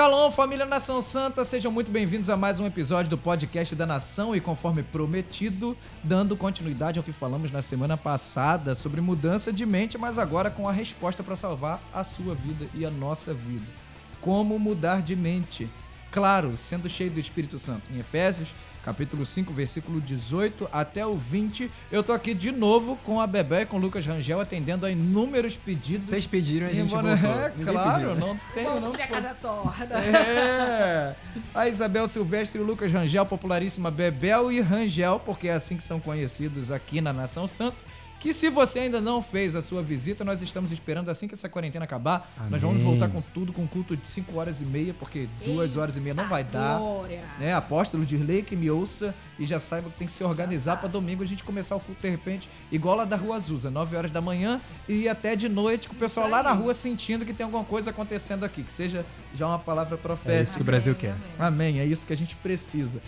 Shalom, família Nação Santa, sejam muito bem-vindos a mais um episódio do podcast da Nação e conforme prometido, dando continuidade ao que falamos na semana passada sobre mudança de mente, mas agora com a resposta para salvar a sua vida e a nossa vida. Como mudar de mente? Claro, sendo cheio do Espírito Santo. Em Efésios, capítulo 5, versículo 18 até o 20. Eu tô aqui de novo com a Bebé e com o Lucas Rangel atendendo a inúmeros pedidos. Vocês pediram e a gente Embora- voltou. É, Ninguém claro, pediu, né? não não Vamos a casa torna. é. A Isabel Silvestre e o Lucas Rangel, popularíssima Bebel e Rangel, porque é assim que são conhecidos aqui na Nação Santa. Que se você ainda não fez a sua visita, nós estamos esperando assim que essa quarentena acabar. Nós vamos Amém. voltar com tudo, com culto de 5 horas e meia, porque 2 horas e meia não vai dar. Glória. Né, apóstolo Dirley que me ouça e já saiba que tem que se organizar para domingo a gente começar o culto de repente, igual lá da Rua Azusa, 9 horas da manhã e até de noite, com o pessoal lá na rua sentindo que tem alguma coisa acontecendo aqui, que seja já uma palavra É isso profética. que o Brasil Amém, quer. amém. Amém, é isso que a gente precisa.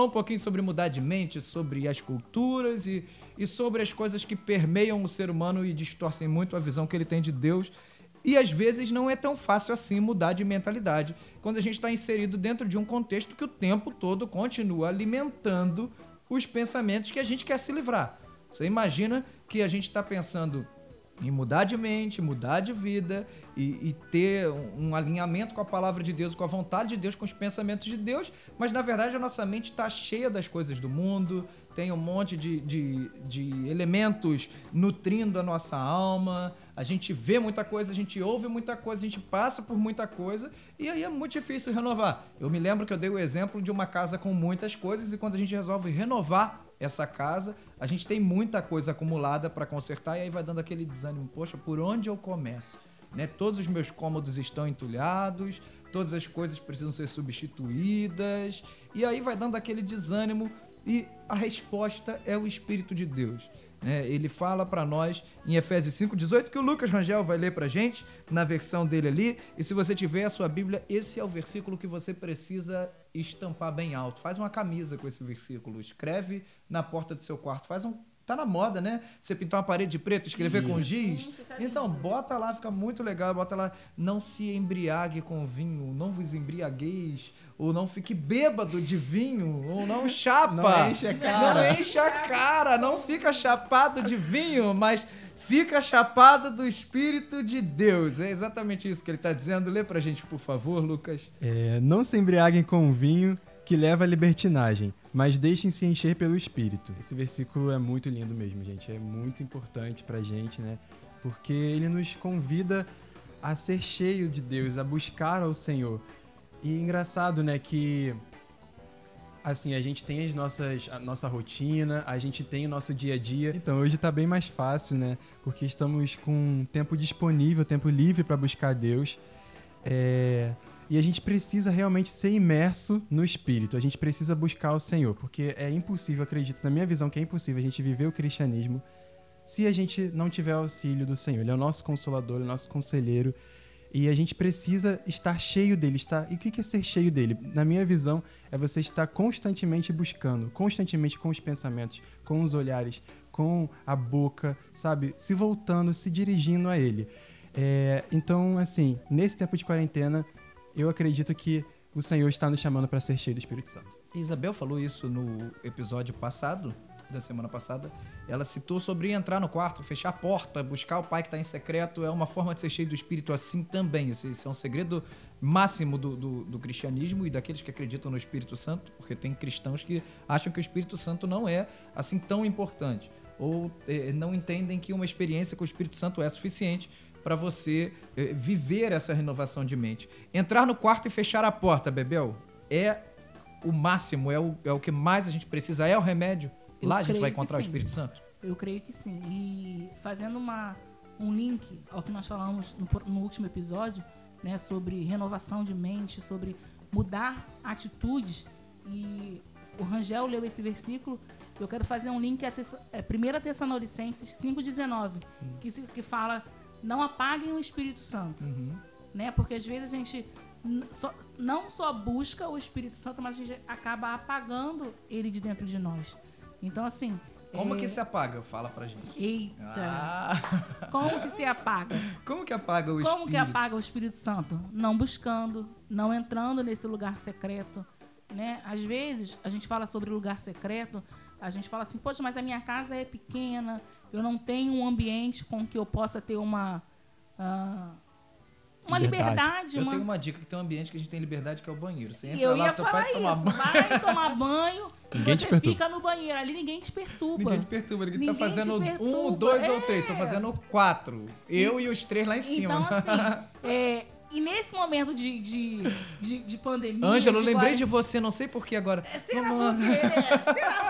Falou um pouquinho sobre mudar de mente, sobre as culturas e, e sobre as coisas que permeiam o ser humano e distorcem muito a visão que ele tem de Deus. E às vezes não é tão fácil assim mudar de mentalidade quando a gente está inserido dentro de um contexto que o tempo todo continua alimentando os pensamentos que a gente quer se livrar. Você imagina que a gente está pensando em mudar de mente, mudar de vida e, e ter um, alinhamento com a palavra de Deus, com a vontade de Deus, com os pensamentos de Deus, mas na verdade a nossa mente está cheia das coisas do mundo, tem um monte de, de, de elementos nutrindo a nossa alma, a gente vê muita coisa, a gente ouve muita coisa, a gente passa por muita coisa e aí é muito difícil renovar. Eu me lembro que eu dei o exemplo de uma casa com muitas coisas e quando a gente resolve renovar essa casa, a gente tem muita coisa acumulada para consertar e aí vai dando aquele desânimo, poxa, por onde eu começo? Né? Todos os meus cômodos estão entulhados, todas as coisas precisam ser substituídas e aí vai dando aquele desânimo e a resposta é o Espírito de Deus. né? Ele fala para nós em Efésios 5,18 que o Lucas Rangel vai ler para gente na versão dele ali. E se você tiver a sua Bíblia, esse é o versículo que você precisa estampar bem alto. Faz uma camisa com esse versículo, escreve na porta do seu quarto, faz um Tá na moda, né? Você pintar uma parede de preto, escrever com Isso. giz. Sim, Então, lindo. bota lá, fica muito legal. Bota lá, não se embriague com vinho, não vos embriagueis, ou não fique bêbado de vinho, ou não chapa. Não enche a cara. Não enche a cara, não fica chapado de vinho, mas fica chapado do Espírito de Deus. É exatamente isso que ele está dizendo. Lê pra gente, por favor, Lucas. É, não se embriaguem com o vinho que leva à libertinagem, mas deixem-se encher pelo Espírito. Esse versículo é muito lindo mesmo, gente. É muito importante pra gente, né? Porque ele nos convida a ser cheio de Deus, a buscar ao Senhor. E engraçado, né, que assim, a gente tem as nossas, a nossa rotina, a gente tem o nosso dia a dia. Então, hoje tá bem mais fácil, né? Porque estamos com tempo disponível, tempo livre para buscar Deus. É, E a gente precisa realmente ser imerso no Espírito. A gente precisa buscar o Senhor, porque é impossível, acredito, na minha visão, que é impossível a gente viver o cristianismo se a gente não tiver auxílio do Senhor. Ele é o nosso consolador, é o nosso conselheiro. E a gente precisa estar cheio dele. Estar... E o que é ser cheio dele? Na minha visão, é você estar constantemente buscando, constantemente com os pensamentos, com os olhares, com a boca, sabe? Se voltando, se dirigindo a ele. É, Então, assim, nesse tempo de quarentena, eu acredito que o Senhor está nos chamando para ser cheio do Espírito Santo. Isabel falou isso no episódio passado, da semana passada. Ela citou sobre entrar no quarto, fechar a porta, buscar o pai que está em secreto. É uma forma de ser cheio do Espírito assim também. Esse, esse é um segredo máximo do, do- do cristianismo e daqueles que acreditam no Espírito Santo, porque tem cristãos que acham que o Espírito Santo não é assim tão importante. Ou eh, não entendem que uma experiência com o Espírito Santo é suficiente para você eh, viver essa renovação de mente. Entrar no quarto e fechar a porta, Bebel, é o máximo, é o, é o que mais a gente precisa, é o remédio. Eu Lá a gente vai que encontrar o. Espírito Santo. Eu creio que sim. E fazendo uma, um link ao que nós falamos no, no último episódio, né, sobre renovação de mente, sobre mudar atitudes, e o Rangel leu esse versículo, eu quero fazer um link a Tessa- é, 1 Tessalonicenses 5,19, que, se- que fala, não apaguem o Espírito Santo. Uhum. né? Porque às vezes a gente só- não só busca o Espírito Santo, mas a gente acaba apagando ele de dentro de nós. Então, assim. Como é, que se apaga? Fala pra gente. Eita! Ah, Como que se apaga? como que apaga o Como espírito? que apaga o Espírito Santo? Não buscando, não entrando nesse lugar secreto, né? Às vezes a gente fala sobre lugar secreto, a gente fala assim, poxa, mas a minha casa é pequena, eu não tenho um ambiente com que eu possa ter uma ah, uma Liberdade. liberdade, Eu uma tenho uma dica que tem um ambiente que a gente tem liberdade, que é o banheiro. Você e entra eu lá, ia tu falar vai tomar isso. banho. Vai tomar banho, Ninguém você fica no banheiro. Ali ninguém te perturba. Ninguém te perturba, ninguém, Ninguém tá fazendo um, dois ou é. três, tô fazendo quatro. Eu e os três lá em cima. Então, assim, é, e nesse momento de, de, de, de pandemia. Ângelo, eu de lembrei quarentena- de você, não sei por que agora. Será Vamos por lá. quê? né? Será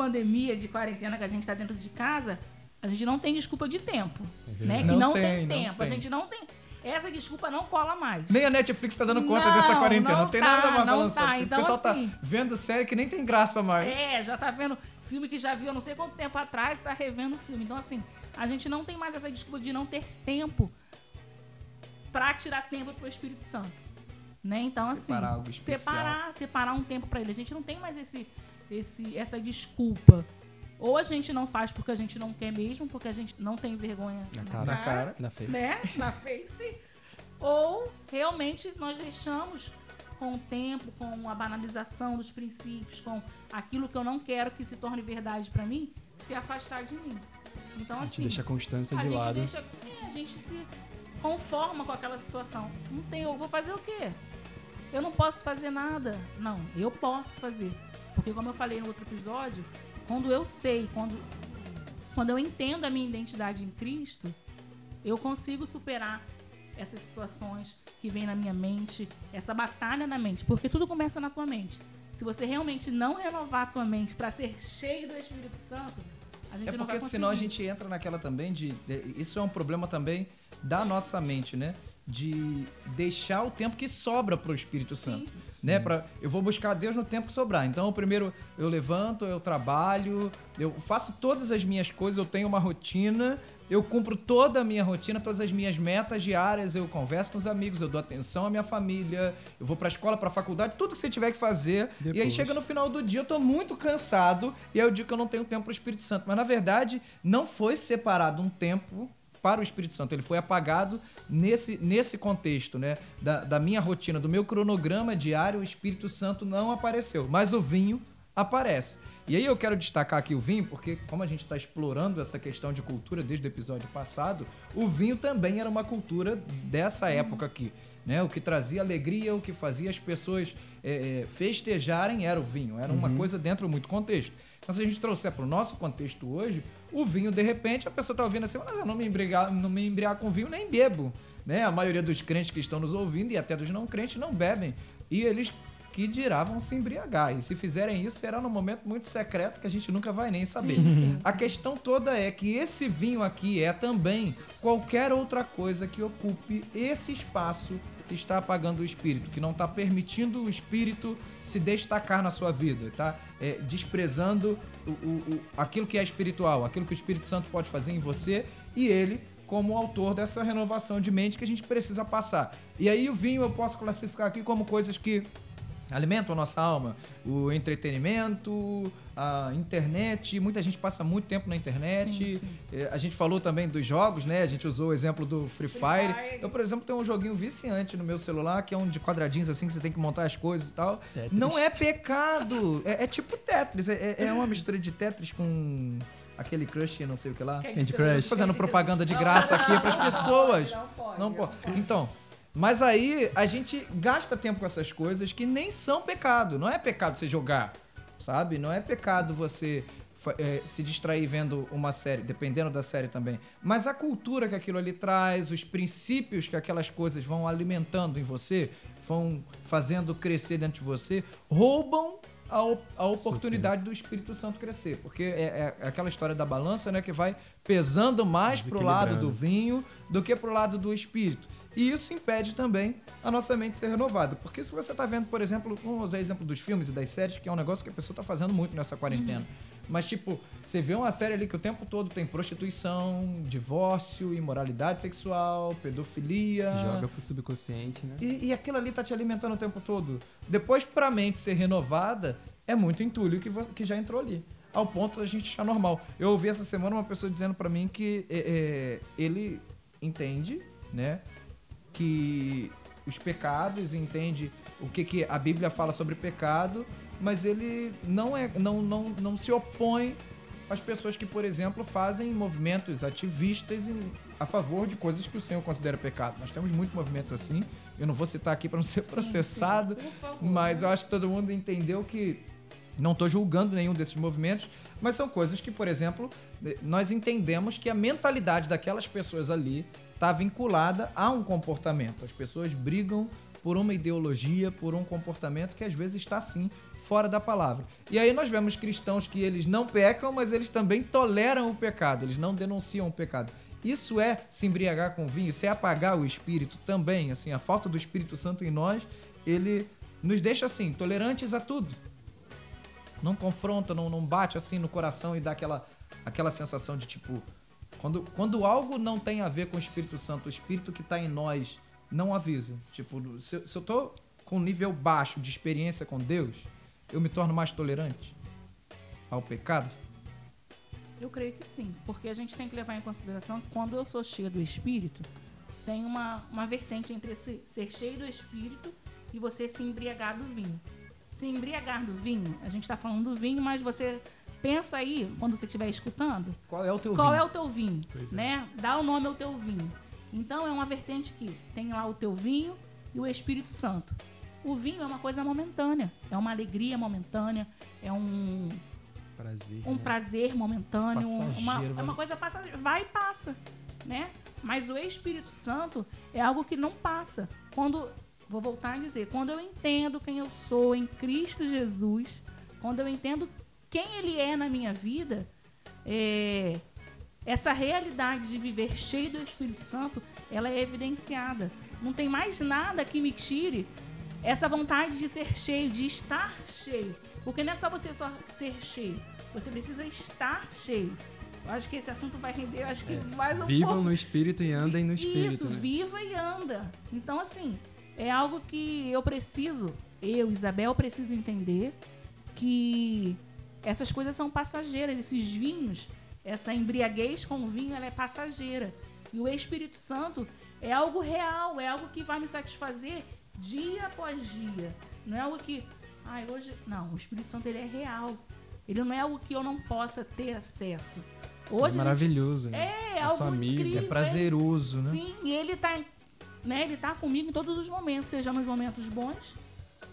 pandemia, de quarentena que a gente está dentro de casa, a gente não tem desculpa de tempo. né? Que Não não, tem, tem, não tempo. A tem. gente não tem. Essa desculpa não cola mais. Nem a Netflix tá dando conta Não, dessa quarentena. Não, não tem tá, nada mais não tá. O Então, pessoal assim- tá vendo série que nem tem graça mais. É, já tá vendo filme que já viu há não sei quanto tempo atrás, tá revendo o filme. Então, assim, a gente não tem mais essa desculpa de não ter tempo pra tirar tempo pro Espírito Santo. Né? Então, Separar assim, algo especial. separar, separar um tempo pra ele. A gente não tem mais esse, esse, essa desculpa. Ou a gente não faz porque a gente não quer mesmo, porque a gente não tem vergonha Na cara. Na cara. Na face. né? Na face. Ou realmente nós deixamos com o tempo, com a banalização dos princípios, com aquilo que eu não quero que se torne verdade pra mim, se afastar de mim. Então, A gente assim, deixa a constância a de lado. deixa. é, a gente se conforma com aquela situação. Não tem, eu vou fazer o quê? Eu não posso fazer nada. Não, eu posso fazer. Porque como eu falei no outro episódio, quando eu sei, quando, quando eu entendo a minha identidade em Cristo, eu consigo superar essas situações que vêm na minha mente, essa batalha na mente, porque tudo começa na tua mente. Se você realmente não renovar a tua mente para ser cheio do Espírito Santo, a gente É não vai porque senão a gente entra naquela também de, de- Isso é um problema também da nossa mente, né? De deixar o tempo que sobra pro Espírito Santo. Né? Pra, eu vou buscar Deus no tempo que sobrar. Então, primeiro eu levanto, eu trabalho, eu faço todas as minhas coisas, eu tenho uma rotina, eu cumpro toda a minha rotina, todas as minhas metas diárias, eu converso com os amigos, eu dou atenção à minha família, eu vou pra escola, pra faculdade, tudo que você tiver que fazer. E aí Depois. chega no final do dia, eu tô muito cansado e aí eu digo que eu não tenho tempo pro Espírito Santo. Mas na verdade, não foi separado um tempo para o Espírito Santo. Ele foi apagado nesse, nesse contexto, né? Da, da minha rotina, do meu cronograma diário, o Espírito Santo não apareceu. Mas o vinho aparece. E aí eu quero destacar aqui o vinho, porque como a gente está explorando essa questão de cultura desde o episódio passado, o vinho também era uma cultura dessa época aqui. Né? O que trazia alegria, o que fazia as pessoas é, festejarem era o vinho. Era uma coisa dentro de muito contexto. Então, se a gente trouxer para o nosso contexto hoje, o vinho, de repente, a pessoa está ouvindo assim, mas eu não me embriagar, não me embriagar com vinho, nem bebo. Né? A maioria dos crentes que estão nos ouvindo e até dos não crentes não bebem. E eles que dirá vão se embriagar. E se fizerem isso, será num momento muito secreto que a gente nunca vai nem saber. Sim, sim. A questão toda é que esse vinho aqui é também qualquer outra coisa que ocupe esse espaço que está apagando o espírito, que não está permitindo o espírito se destacar na sua vida, está desprezando o, o- o- aquilo que é espiritual, aquilo que o Espírito Santo pode fazer em você e ele como autor dessa renovação de mente que a gente precisa passar. E aí o vinho eu posso classificar aqui como coisas que alimentam a nossa alma, o entretenimento, a internet, muita gente passa muito tempo na internet. Sim, sim. Eh, A gente falou também dos jogos, né? A gente usou o exemplo do Free Fire. Fire. Eu, por exemplo, tenho um joguinho viciante no meu celular, que é um de quadradinhos assim, que você tem que montar as coisas e tal. Tetris. Não é pecado! É, é tipo Tetris. É, é- é uma mistura de Tetris com aquele crush, não sei o que lá. Candy Crush. Fazendo propaganda de graça aqui pras pessoas. Não pode. Não pode. Então, mas aí a gente gasta tempo com essas coisas que nem são pecado. Não é pecado você jogar, sabe? Não é pecado você eh, se distrair vendo uma série, dependendo da série também. Mas a cultura que aquilo ali traz, os princípios que aquelas coisas vão alimentando em você, vão fazendo crescer dentro de você, roubam a, op- a oportunidade do Espírito Santo crescer. Porque é, é aquela história da balança, né? Que vai pesando mais pro lado do vinho do que pro lado do espírito. E isso impede também a nossa mente ser renovada. Porque se você tá vendo, por exemplo, vamos usar exemplo dos filmes e das séries, que é um negócio que a pessoa tá fazendo muito nessa quarentena. Mas, tipo, você vê uma série ali que o tempo todo tem prostituição, divórcio, imoralidade sexual, pedofilia. Joga pro subconsciente, né? E, e aquilo ali tá te alimentando o tempo todo. Depois, pra mente ser renovada, é muito entulho que, que já entrou ali. Ao ponto da gente achar normal. Eu ouvi essa semana uma pessoa dizendo pra mim que é, é, ele entende, né? Que os pecados, entende o que, que a Bíblia fala sobre pecado, mas ele não, é, não, não, não se opõe às pessoas que, por exemplo, fazem movimentos ativistas em- a favor de coisas que o Senhor considera pecado. Nós temos muitos movimentos assim. Eu não vou citar aqui para não ser Sim, processado, sim, por favor. mas eu acho que todo mundo entendeu que não estou julgando nenhum desses movimentos, mas são coisas que, por exemplo, eh, nós entendemos que a mentalidade daquelas pessoas ali está vinculada a um comportamento. As pessoas brigam por uma ideologia, por um comportamento que às vezes está assim fora da palavra. E aí nós vemos cristãos que eles não pecam, mas eles também toleram o pecado, eles não denunciam o pecado. Isso é se embriagar com vinho, isso é apagar o espírito também, assim, a falta do Espírito Santo em nós, ele nos deixa assim, tolerantes a tudo. Não confronta, não, não bate assim no coração e dá aquela, aquela sensação de tipo. Quando, quando algo não tem a ver com o Espírito Santo, o Espírito que está em nós não avisa. Tipo, se, se eu tô com um nível baixo de experiência com Deus, eu me torno mais tolerante ao pecado? Eu creio que sim, porque a gente tem que levar em consideração que quando eu sou cheia do Espírito, tem uma, uma vertente entre esse, ser cheio do Espírito e você se embriagar do vinho. Se embriagar do vinho, a gente está falando do vinho, mas você pensa aí, quando você estiver escutando, Qual é o teu qual vinho? é o teu vinho, é. né? Dá o nome ao teu vinho. Então é uma vertente que tem lá o teu vinho e o Espírito Santo. O vinho é uma coisa momentânea, é uma alegria momentânea, é um, Prazer. um né? prazer momentâneo, uma, vai- é uma coisa passageira, vai e passa, né? Mas o Espírito Santo é algo que não passa. Quando vou voltar a dizer, quando eu entendo quem eu sou em Cristo Jesus, quando eu entendo quem Ele é na minha vida, é, essa realidade de viver cheio do Espírito Santo, ela é evidenciada. Não tem mais nada que me tire essa vontade de ser cheio, de estar cheio. Porque não é só você só ser cheio, você precisa estar cheio. Eu acho que esse assunto vai render, eu acho que mais um Vivam pouco. no espírito e andem no espírito, Isso, né? viva e anda. Então, assim, é algo que eu preciso, eu, Isabel, preciso entender que essas coisas são passageiras, esses vinhos, essa embriaguez com o vinho, ela é passageira. E o Espírito Santo é algo real, é algo que vai me satisfazer dia após dia. Não é algo que, ai, hoje. Não, o Espírito Santo ele é real. Ele não é algo que eu não possa ter acesso. É Hoje a gente maravilhoso. né? é, É algo amigo, é incrível. É prazeroso, né? Sim, e ele tá, né, ele tá comigo em todos os momentos, seja nos momentos bons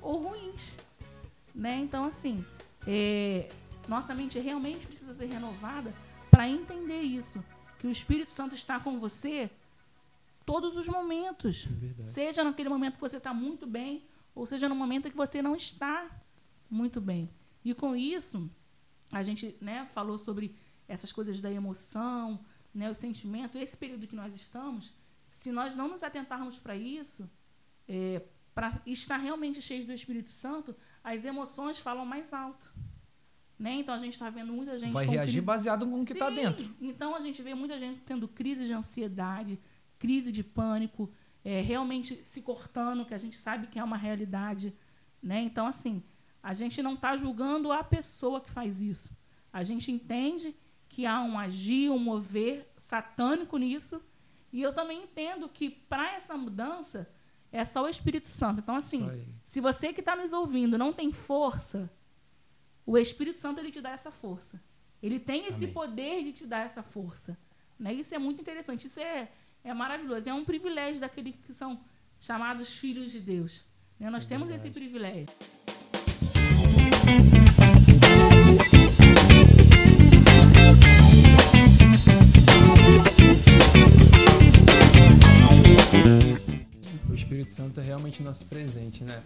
ou ruins. Né? Então, assim, é, nossa mente realmente precisa ser renovada para entender isso. Que o Espírito Santo está com você todos os momentos. É. Seja naquele momento que você está muito bem, ou seja no momento que você não está muito bem. E com isso, a gente né, falou sobre essas coisas da emoção, né, o sentimento, esse período que nós estamos, se nós não nos atentarmos para isso, é, para estar realmente cheios do Espírito Santo, as emoções falam mais alto. Né? Então a gente está vendo muita gente Vai reagir crise- baseado no que tá Sim, dentro. Então a gente vê muita gente tendo crise de ansiedade, crise de pânico, é, realmente se cortando, que a gente sabe que é uma realidade. Né? Então, assim, a gente não está julgando a pessoa que faz isso. A gente entende que há um agir, um mover satânico nisso. E eu também entendo que para essa mudança é só o Espírito Santo. Então, assim, se você que está nos ouvindo não tem força, o Espírito Santo ele te dá essa força. Ele tem esse Amém. poder de te dar essa força. Né? Isso é muito interessante. Isso é, é maravilhoso. É um privilégio daqueles que são chamados filhos de Deus. né? Nós É temos verdade. esse privilégio. O Espírito Santo é realmente nosso presente, né?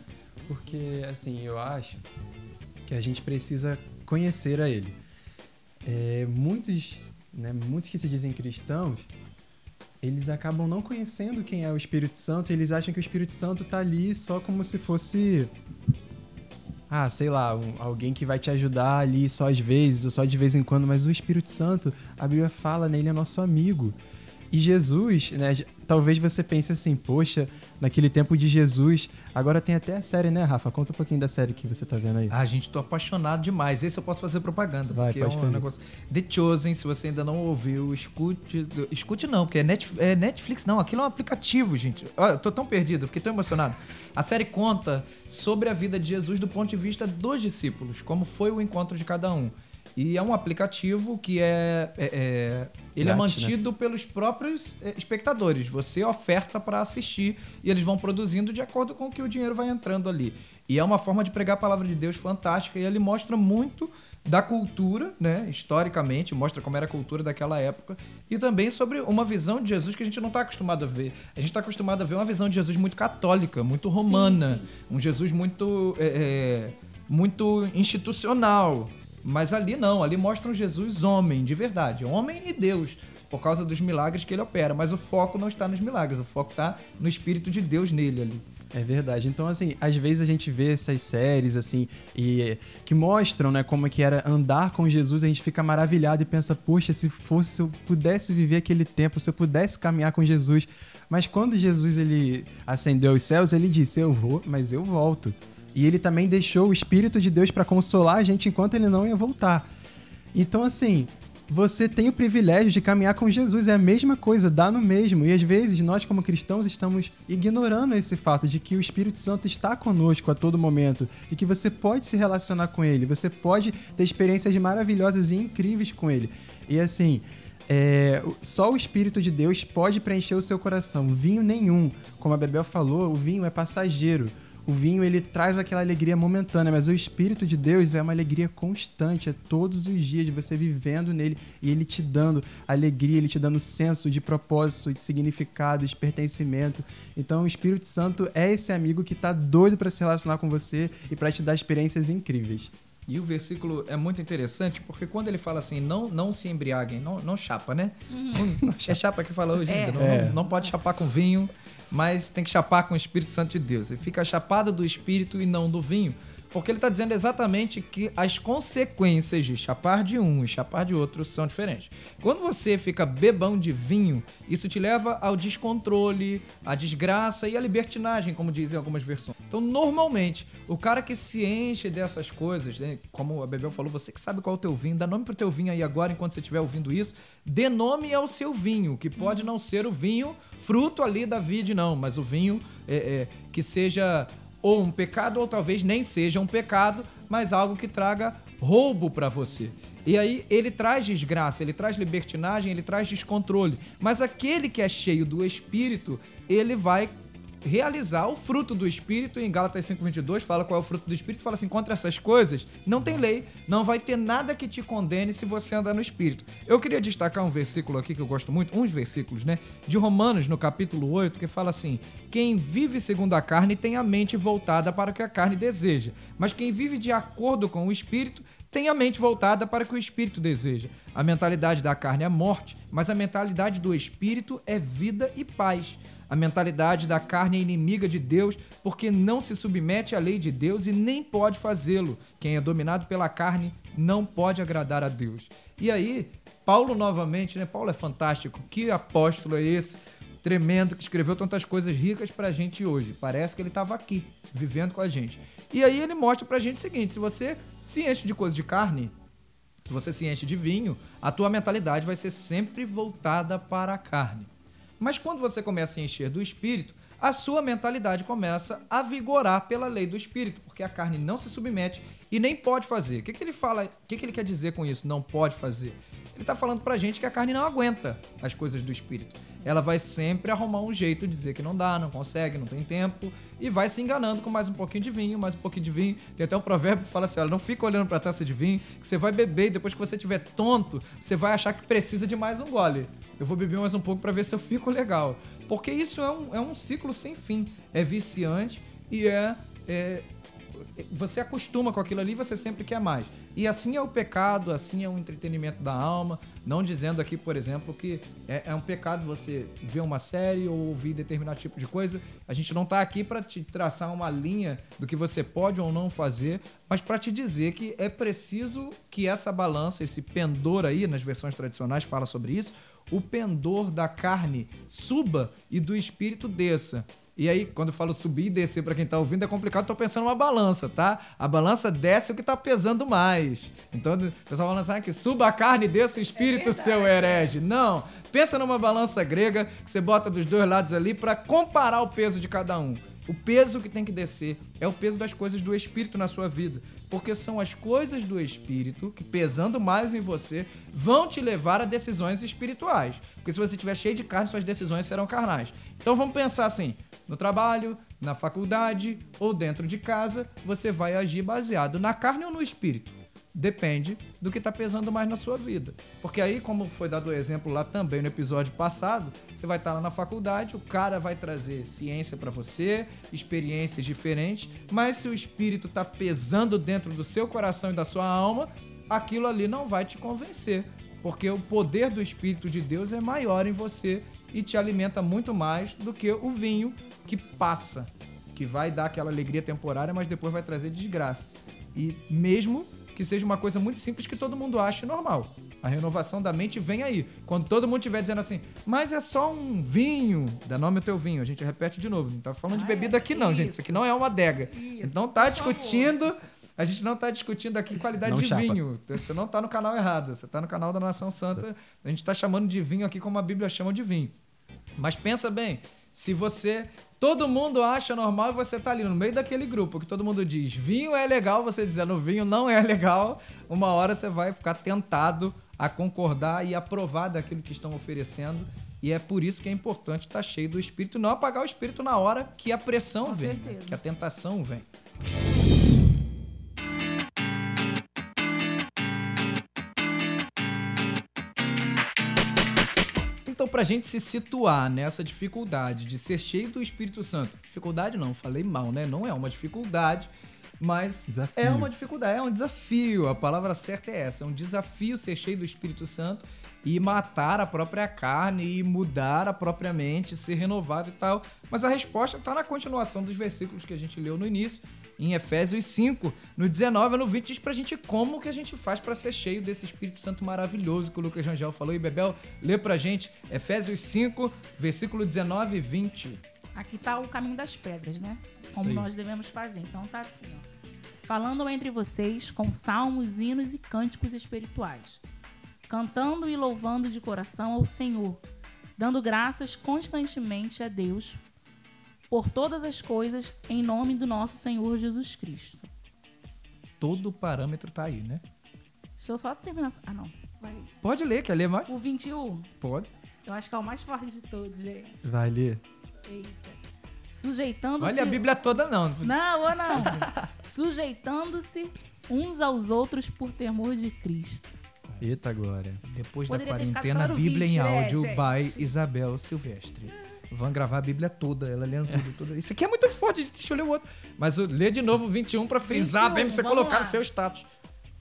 Porque, assim, eu acho que a gente precisa conhecer a Ele. É, muitos né, muitos que se dizem cristãos, eles acabam não conhecendo quem é o Espírito Santo, eles acham que o Espírito Santo tá ali só como se fosse ah, sei lá, um, alguém que vai te ajudar ali só às vezes, ou só de vez em quando, mas o Espírito Santo, a Bíblia fala, né, ele é nosso amigo. E Jesus, né, talvez você pense assim, poxa, naquele tempo de Jesus. Agora tem até a série, né, Rafa? Conta um pouquinho da série que você tá vendo aí. Ah, gente, tô apaixonado demais. Esse eu posso fazer propaganda. Vai, porque é um fazer. negócio. The Chosen, se você ainda não ouviu, escute. Escute não, porque é, é Netflix, não. Aquilo é um aplicativo, gente. Olha, eu tô tão perdido, fiquei tão emocionado. A série conta sobre a vida de Jesus do ponto de vista dos discípulos, como foi o encontro de cada um. E é um aplicativo que é. é- é- ele é Grátis, né? mantido pelos próprios é, espectadores. Você oferta para assistir e eles vão produzindo de acordo com o que o dinheiro vai entrando ali. E é uma forma de pregar a palavra de Deus fantástica e ele mostra muito da cultura, né, historicamente, mostra como era a cultura daquela época e também sobre uma visão de Jesus que a gente não está acostumado a ver. A gente está acostumado a ver uma visão de Jesus muito católica, muito romana, sim. um Jesus muito é, é, muito institucional. Mas ali não, ali mostra um Jesus homem, de verdade, homem e Deus, por causa dos milagres que ele opera. Mas o foco não está nos milagres, o foco está no Espírito de Deus nele ali. É verdade. Então, assim, às vezes a gente vê essas séries, assim, e que mostram, né, como é que era andar com Jesus, a gente fica maravilhado e pensa, poxa, se fosse, se eu pudesse viver aquele tempo, se eu pudesse caminhar com Jesus. Mas quando Jesus, ele ascendeu aos céus, ele disse, eu vou, mas eu volto. E ele também deixou o Espírito de Deus para consolar a gente enquanto ele não ia voltar. Então, assim, você tem o privilégio de caminhar com Jesus, é a mesma coisa, dá no mesmo. E às vezes nós, como cristãos, estamos ignorando esse fato de que o Espírito Santo está conosco a todo momento e que você pode se relacionar com ele, você pode ter experiências maravilhosas e incríveis com ele. E assim. é, só o Espírito de Deus pode preencher o seu coração. Vinho nenhum. Como a Bebel falou, o vinho é passageiro. O vinho ele traz aquela alegria momentânea, mas o Espírito de Deus é uma alegria constante, é todos os dias de você vivendo nele e ele te dando alegria, ele te dando senso de propósito, de significado, de pertencimento. Então o Espírito Santo é esse amigo que tá doido para se relacionar com você e para te dar experiências incríveis. E o versículo é muito interessante porque quando ele fala assim, não, não se embriaguem, não, não chapa, né? Não- é chapa que fala hoje É. ainda. Não, É. não, não pode chapar com vinho, mas tem que chapar com o Espírito Santo de Deus. Ele fica chapado do Espírito e não do vinho. Porque ele está dizendo exatamente que as consequências de chapar de um e chapar de outro são diferentes. Quando você fica bebão de vinho, isso te leva ao descontrole, à desgraça e à libertinagem, como dizem algumas versões. Então, normalmente, o cara que se enche dessas coisas, né, como a Bebel falou, você que sabe qual é o teu vinho, dá nome pro teu vinho aí agora, enquanto você estiver ouvindo isso, dê nome ao seu vinho, que pode não ser o vinho fruto ali da vide, não, mas o vinho é, é, que seja ou um pecado, ou talvez nem seja um pecado, mas algo que traga roubo pra você. E aí ele traz desgraça, ele traz libertinagem, ele traz descontrole. Mas aquele que é cheio do Espírito, ele vai realizar o fruto do Espírito. Em Gálatas 5,22 fala qual é o fruto do Espírito. Fala assim, contra essas coisas não tem lei, não vai ter nada que te condene se você andar no Espírito. Eu queria destacar um versículo aqui que eu gosto muito, uns versículos, né? De Romanos, no capítulo 8, que fala assim, quem vive segundo a carne tem a mente voltada para o que a carne deseja. Mas quem vive de acordo com o Espírito tem a mente voltada para o que o espírito deseja. A mentalidade da carne é morte, mas a mentalidade do espírito é vida e paz. A mentalidade da carne é inimiga de Deus porque não se submete à lei de Deus e nem pode fazê-lo. Quem é dominado pela carne não pode agradar a Deus. E aí, Paulo novamente, né? Paulo é fantástico. Que apóstolo é esse? Tremendo, que escreveu tantas coisas ricas pra gente hoje. Parece que ele estava aqui, vivendo com a gente. E aí ele mostra pra gente o seguinte: se você se enche de coisa de carne, se você se enche de vinho, a tua mentalidade vai ser sempre voltada para a carne. Mas quando você começa a encher do espírito, a sua mentalidade começa a vigorar pela lei do espírito, porque a carne não se submete e nem pode fazer. O que, que ele fala? O que, que ele quer dizer com isso? Não pode fazer. Ele está falando pra gente que a carne não aguenta as coisas do espírito. Ela vai sempre arrumar um jeito de dizer que não dá, não consegue, não tem tempo e vai se enganando com mais um pouquinho de vinho, mais um pouquinho de vinho. Tem até um provérbio que fala assim: olha, não fica olhando pra taça de vinho, que você vai beber e depois que você estiver tonto, você vai achar que precisa de mais um gole. Eu vou beber mais um pouco pra ver se eu fico legal. Porque isso é um, é um ciclo sem fim. É viciante e é, é você acostuma com aquilo ali você sempre quer mais. E assim é o pecado, assim é o entretenimento da alma. Não dizendo aqui, por exemplo, que é, é um pecado você ver uma série ou ouvir determinado tipo de coisa. A gente não está aqui para te traçar uma linha do que você pode ou não fazer, mas para te dizer que é preciso que essa balança, esse pendor aí, nas versões tradicionais fala sobre isso, o pendor da carne suba e do espírito desça. E aí, quando eu falo subir e descer para quem tá ouvindo, é complicado, tô pensando numa balança, tá? A balança desce o que tá pesando mais. Então, o pessoal fala assim, ah, que suba a carne e desça o espírito, é seu herege. Não, pensa numa balança grega que você bota dos dois lados ali para comparar o peso de cada um. O peso que tem que descer é o peso das coisas do espírito na sua vida. Porque são as coisas do espírito que, pesando mais em você, vão te levar a decisões espirituais. Porque se você estiver cheio de carne, suas decisões serão carnais. Então vamos pensar assim: no trabalho, na faculdade ou dentro de casa, você vai agir baseado na carne ou no espírito. Depende do que está pesando mais na sua vida. Porque aí, como foi dado o exemplo lá também no episódio passado, você vai estar tá lá na faculdade, o cara vai trazer ciência para você, experiências diferentes, mas se o espírito está pesando dentro do seu coração e da sua alma, aquilo ali não vai te convencer. Porque o poder do Espírito de Deus é maior em você e te alimenta muito mais do que o vinho que passa, que vai dar aquela alegria temporária, mas depois vai trazer desgraça. E mesmo que seja uma coisa muito simples que todo mundo acha normal. A renovação da mente vem aí. Quando todo mundo estiver dizendo assim, mas é só um vinho, dá nome ao teu vinho. A gente repete de novo. Não tá falando de ah, bebida aqui, não, gente. Isso aqui não é uma adega. Isso. Não tá discutindo. A gente não está discutindo aqui qualidade não de chapa. vinho. Você não está no canal errado. Você está no canal da Nação Santa. A gente está chamando de vinho aqui como a Bíblia chama de vinho. Mas pensa bem, se você todo mundo acha normal e você tá ali no meio daquele grupo que todo mundo diz vinho é legal, você dizendo vinho não é legal, uma hora você vai ficar tentado a concordar e aprovar daquilo que estão oferecendo. E é por isso que é importante estar tá cheio do espírito, não apagar o espírito na hora que a pressão Com vem, certeza. que a tentação vem. Pra gente se situar nessa dificuldade de ser cheio do Espírito Santo, dificuldade não, falei mal, né? Não é uma dificuldade, mas desafio. é uma dificuldade, é um desafio. A palavra certa é essa, é um desafio ser cheio do Espírito Santo e matar a própria carne e mudar a própria mente, ser renovado e tal. Mas a resposta está na continuação dos versículos que a gente leu no início, em Efésios 5, no 19 e no 20, diz pra gente como que a gente faz para ser cheio desse Espírito Santo maravilhoso que o Lucas Rangel falou. E Bebel, lê pra gente Efésios 5, versículo 19 e 20. Aqui tá o caminho das pedras, né? Como nós devemos fazer. Então tá assim, ó. Falando entre vocês com salmos, hinos e cânticos espirituais, cantando e louvando de coração ao Senhor, dando graças constantemente a Deus por todas as coisas em nome do nosso Senhor Jesus Cristo. Todo o parâmetro tá aí, né? Deixa eu só terminar. Ah, não. Vai. Pode ler, quer ler mais? O 21. Pode. Eu acho que é o mais forte de todos, gente. Vai ler. Eita. Sujeitando-se. Olha a Bíblia toda, não. Não, ou não. Sujeitando-se uns aos outros por temor de Cristo. Eita, glória. Depois Poderia da quarentena, Bíblia em áudio é, by Isabel Silvestre. Vão gravar a Bíblia toda, ela lendo tudo, tudo. Isso aqui é muito forte, deixa eu ler o outro. Mas lê de novo 21 para frisar 21, bem pra você colocar lá. no seu status.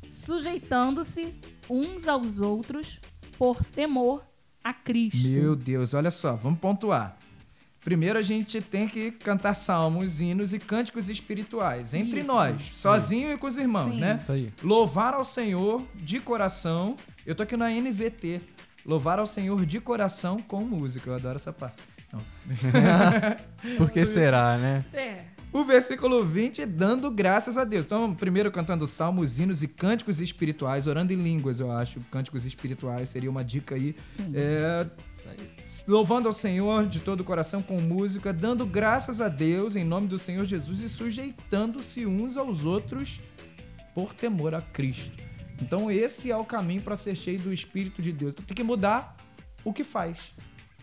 Sujeitando-se uns aos outros por temor a Cristo. Meu Deus, olha só, vamos pontuar. Primeiro a gente tem que cantar salmos, hinos e cânticos espirituais entre Isso. nós, sozinho e com os irmãos, Sim. né? Isso aí. Louvar ao Senhor de coração. Eu tô aqui na NVT. Louvar ao Senhor de coração com música. Eu adoro essa parte. Por que será, né? É. O versículo 20, dando graças a Deus. Então, primeiro cantando salmos, hinos e cânticos espirituais, orando em línguas, eu acho. Cânticos espirituais seria uma dica aí. Sim. É, louvando ao Senhor de todo o coração com música, dando graças a Deus em nome do Senhor Jesus e sujeitando-se uns aos outros por temor a Cristo. Então, esse é o caminho para ser cheio do Espírito de Deus. Então, tem que mudar o que faz.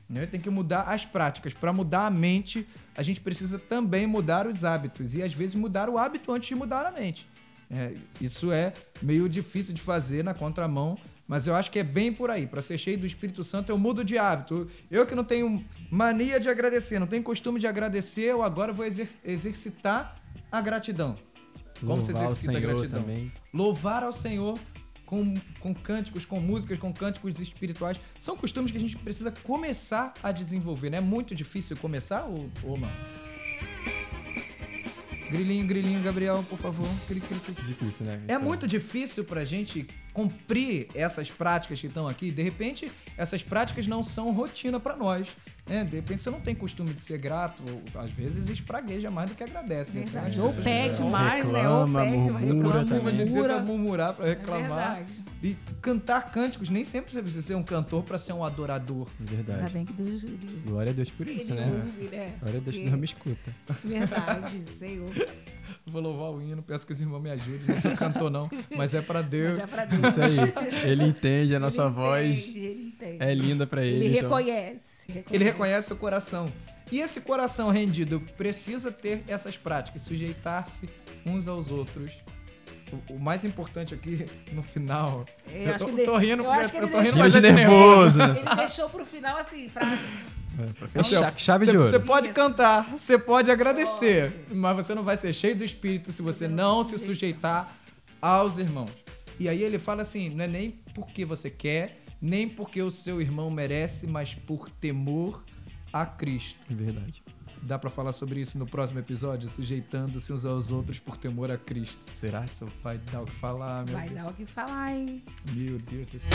Né? Tem que mudar as práticas. Para mudar a mente, a gente precisa também mudar os hábitos. E às vezes mudar o hábito antes de mudar a mente. É, isso é meio difícil de fazer na contramão, mas eu acho que é bem por aí. Para ser cheio do Espírito Santo, eu mudo de hábito. Eu que não tenho mania de agradecer, não tenho costume de agradecer, eu agora vou exer exercitar a gratidão. Como se Louvar o exercita a Senhor gratidão? também. Louvar ao Senhor com, com cânticos, com músicas, com cânticos espirituais. São costumes que a gente precisa começar a desenvolver, né? É muito difícil começar ou, ou não? Grilinho, grilinho, Gabriel, por favor. Cri, cri, cri. Difícil, né? É Então, muito difícil pra gente cumprir essas práticas que estão aqui. De repente, essas práticas não são rotina pra nós. Né? De repente, você não tem costume de ser grato. Ou, às vezes, espragueja mais do que agradece. né? Verdade. Ou pede mais, né? Ou reclama, pede, mas murmura reclama, de murmura. tenta murmurar pra É reclamar. verdade. e cantar cânticos. Nem sempre você precisa ser um cantor pra ser um adorador. Ainda Verdade. bem que Deus ele, Glória a Deus por isso, ele né? ouve, né? Glória a Deus que não me escuta. Verdade, Senhor. Vou louvar o hino, peço que os irmãos me ajudem. Não sou cantor, não, mas é pra Deus. Mas é pra Deus. Isso aí. Ele entende a nossa Ele voz. entende, ele entende. É linda pra ele. Ele então- reconhece. Ele reconhece o coração. E esse coração rendido precisa ter essas práticas, sujeitar-se uns aos outros. O, o mais importante aqui no final. Eu Eu acho tô, que tô ele- rindo eu acho que eu ele tô rindo, deixou- de é nervoso, né? Ele deixou pro final assim, pra. É, pra fechar chave você, de ouro. Você pode Isso. cantar, você pode agradecer, mas você não vai ser cheio do Espírito se você não não se se sujeitar aos irmãos. E aí ele fala assim: não é nem porque você quer, nem porque o seu irmão merece, mas por temor a Cristo. Verdade. Dá pra falar sobre isso no próximo episódio? Sujeitando-se uns aos outros por temor a Cristo. Será que isso vai dar o que falar, meu Vai Deus? dar o que falar, hein? Meu Deus do céu.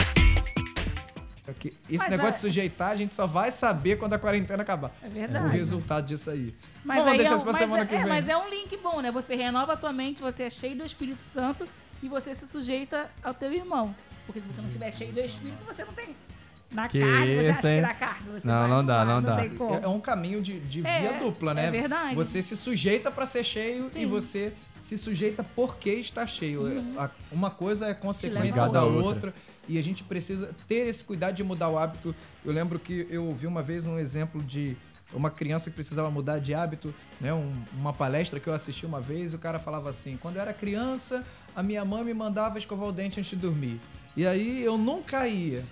Aqui, Esse Mas negócio é- de sujeitar, a gente só vai saber quando a quarentena acabar. É O verdade. resultado disso aí. Mas Vamos aí deixar é, isso pra semana é, que é, vem. mas é um link bom, né? Você renova a tua mente, você é cheio do Espírito Santo e você se sujeita ao teu irmão. Porque se você não estiver cheio do Espírito, você não tem. Na Que carne, você isso, acha que hein? na carne. Você Não, não dá, voar, não dá. É, é um caminho de, de É, via dupla, né? é verdade. Você se sujeita pra ser cheio Sim. e você se sujeita porque está cheio. Uhum. Uma coisa é consequência da outra. outra. E a gente precisa ter esse cuidado de mudar o hábito. Eu lembro que eu ouvi uma vez um exemplo de uma criança que precisava mudar de hábito, né? Um- uma palestra que eu assisti uma vez, e o cara falava assim: quando eu era criança, a minha mãe me mandava escovar o dente antes de dormir. E aí eu nunca ia.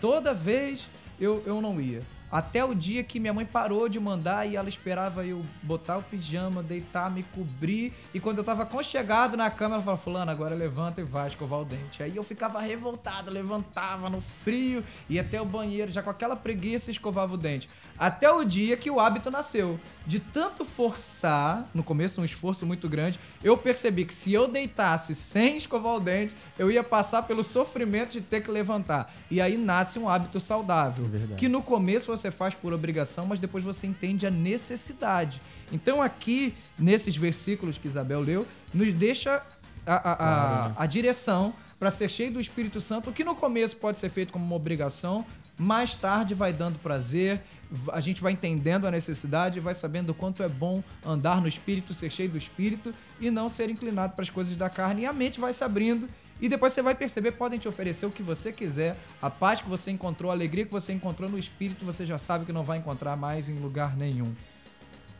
Toda vez eu, eu não ia. Até o dia que minha mãe parou de mandar e ela esperava eu botar o pijama, deitar, me cobrir. E quando eu tava conchegado na cama, ela falou: Fulano, agora levanta e vai escovar o dente. Aí eu ficava revoltado, levantava no frio, ia até o banheiro, já com aquela preguiça escovava o dente. Até o dia que o hábito nasceu. De tanto forçar, no começo um esforço muito grande, eu percebi que se eu deitasse sem escovar o dente, eu ia passar pelo sofrimento de ter que levantar. E aí nasce um hábito saudável. É. Que no começo você faz por obrigação, mas depois você entende a necessidade. Então aqui, nesses versículos que Isabel leu, nos deixa a, a- a- né? a direção para ser cheio do Espírito Santo, o que no começo pode ser feito como uma obrigação, mais tarde vai dando prazer, a gente vai entendendo a necessidade, vai sabendo o quanto é bom andar no Espírito, ser cheio do Espírito e não ser inclinado para as coisas da carne, e a mente vai se abrindo. E depois você vai perceber, podem te oferecer o que você quiser, a paz que você encontrou, a alegria que você encontrou no Espírito, você já sabe que não vai encontrar mais em lugar nenhum.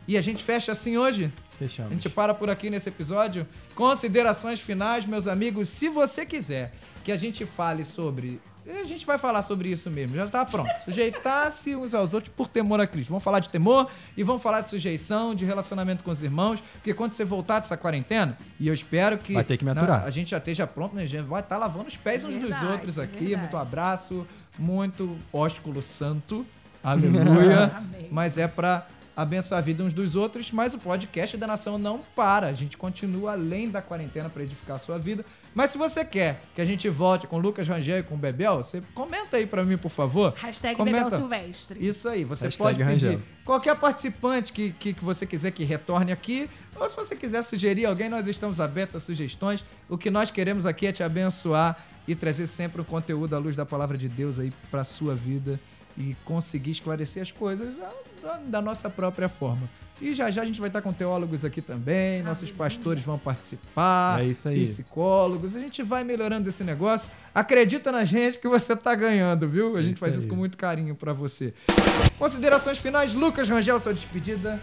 E a gente fecha assim hoje? A Fechamos. gente para por aqui nesse episódio. Considerações finais, meus amigos. Se você quiser que a gente fale sobre. A gente vai falar sobre isso mesmo, já tá pronto. Sujeitar-se uns aos outros por temor a Cristo. Vamos falar de temor e vamos falar de sujeição, de relacionamento com os irmãos, porque quando você voltar dessa quarentena, e eu espero que Vai ter que me aturar. a gente já esteja pronto, né? A gente vai estar lavando os pés É uns dos verdade, outros é aqui. verdade. Muito abraço, muito ósculo santo. Aleluia. Mas é pra abençoar a vida uns dos outros, mas o podcast da Nação não para. A gente continua além da quarentena para edificar a sua vida. Mas se você quer que a gente volte com o Lucas Rangel e com o Bebel, você comenta aí pra mim, por favor. Hashtag Comenta. Bebel Silvestre. Isso aí, você Hashtag pode pedir Rangel. qualquer participante que, que, que você quiser que retorne aqui, ou se você quiser sugerir alguém, nós estamos abertos a sugestões. O que nós queremos aqui é te abençoar e trazer sempre um conteúdo à luz da palavra de Deus aí pra sua vida e conseguir esclarecer as coisas da- da nossa própria forma. E já já a gente vai estar com teólogos aqui também, nossos pastores vão participar, É isso aí. psicólogos, a gente vai melhorando esse negócio. Acredita na gente que você tá ganhando, viu? A gente Isso faz isso aí. com muito carinho pra você. Considerações finais, Lucas Rangel, sua despedida.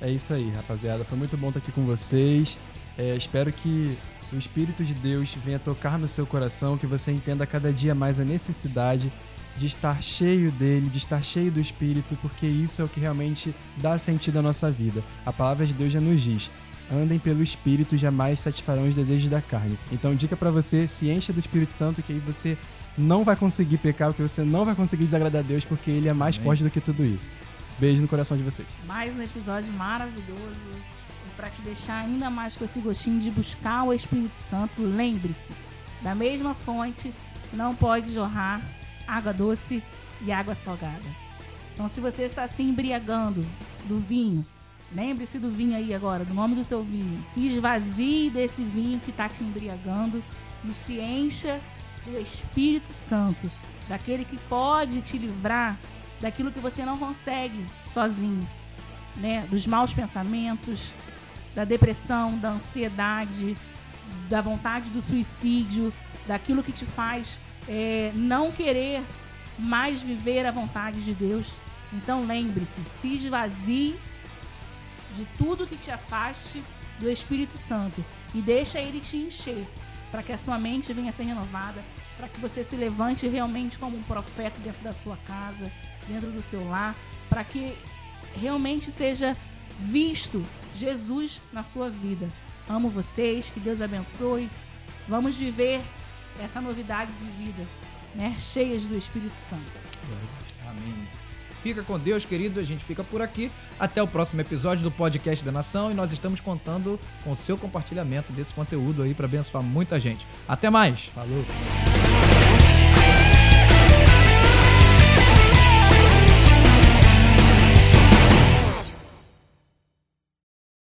É isso aí, rapaziada. Foi muito bom estar aqui com vocês. É, espero que o Espírito de Deus venha tocar no seu coração, que você entenda cada dia mais a necessidade de estar cheio dele, de estar cheio do Espírito, porque isso é o que realmente dá sentido à nossa vida. A palavra de Deus já nos diz: andem pelo Espírito, jamais satisfarão os desejos da carne. Então, dica para você, se encha do Espírito Santo, que aí você não vai conseguir pecar, porque você não vai conseguir desagradar a Deus, porque Ele é mais Amém. forte do que tudo isso. Beijo no coração de vocês. Mais um episódio maravilhoso. E para te deixar ainda mais com esse gostinho de buscar o Espírito Santo, lembre-se: da mesma fonte não pode jorrar água doce e água salgada. Então, se você está se embriagando do vinho, lembre-se do vinho aí agora, do nome do seu vinho. Se esvazie desse vinho que está te embriagando e se encha do Espírito Santo, daquele que pode te livrar daquilo que você não consegue sozinho, né? Dos maus pensamentos, da depressão, da ansiedade, da vontade do suicídio, daquilo que te faz é, não querer mais viver a vontade de Deus. Então lembre-se, se esvazie de tudo que te afaste do Espírito Santo e deixa ele te encher, para que a sua mente venha a ser renovada, para que você se levante realmente como um profeta dentro da sua casa, dentro do seu lar, para que realmente seja visto Jesus na sua vida. Amo vocês, que Deus abençoe. Vamos viver essa novidade de vida, né? Cheias do Espírito Santo. Amém. Fica com Deus, querido. A gente fica por aqui. Até o próximo episódio do Podcast da Nação. E nós estamos contando com o seu compartilhamento desse conteúdo aí para abençoar muita gente. Até mais. Falou!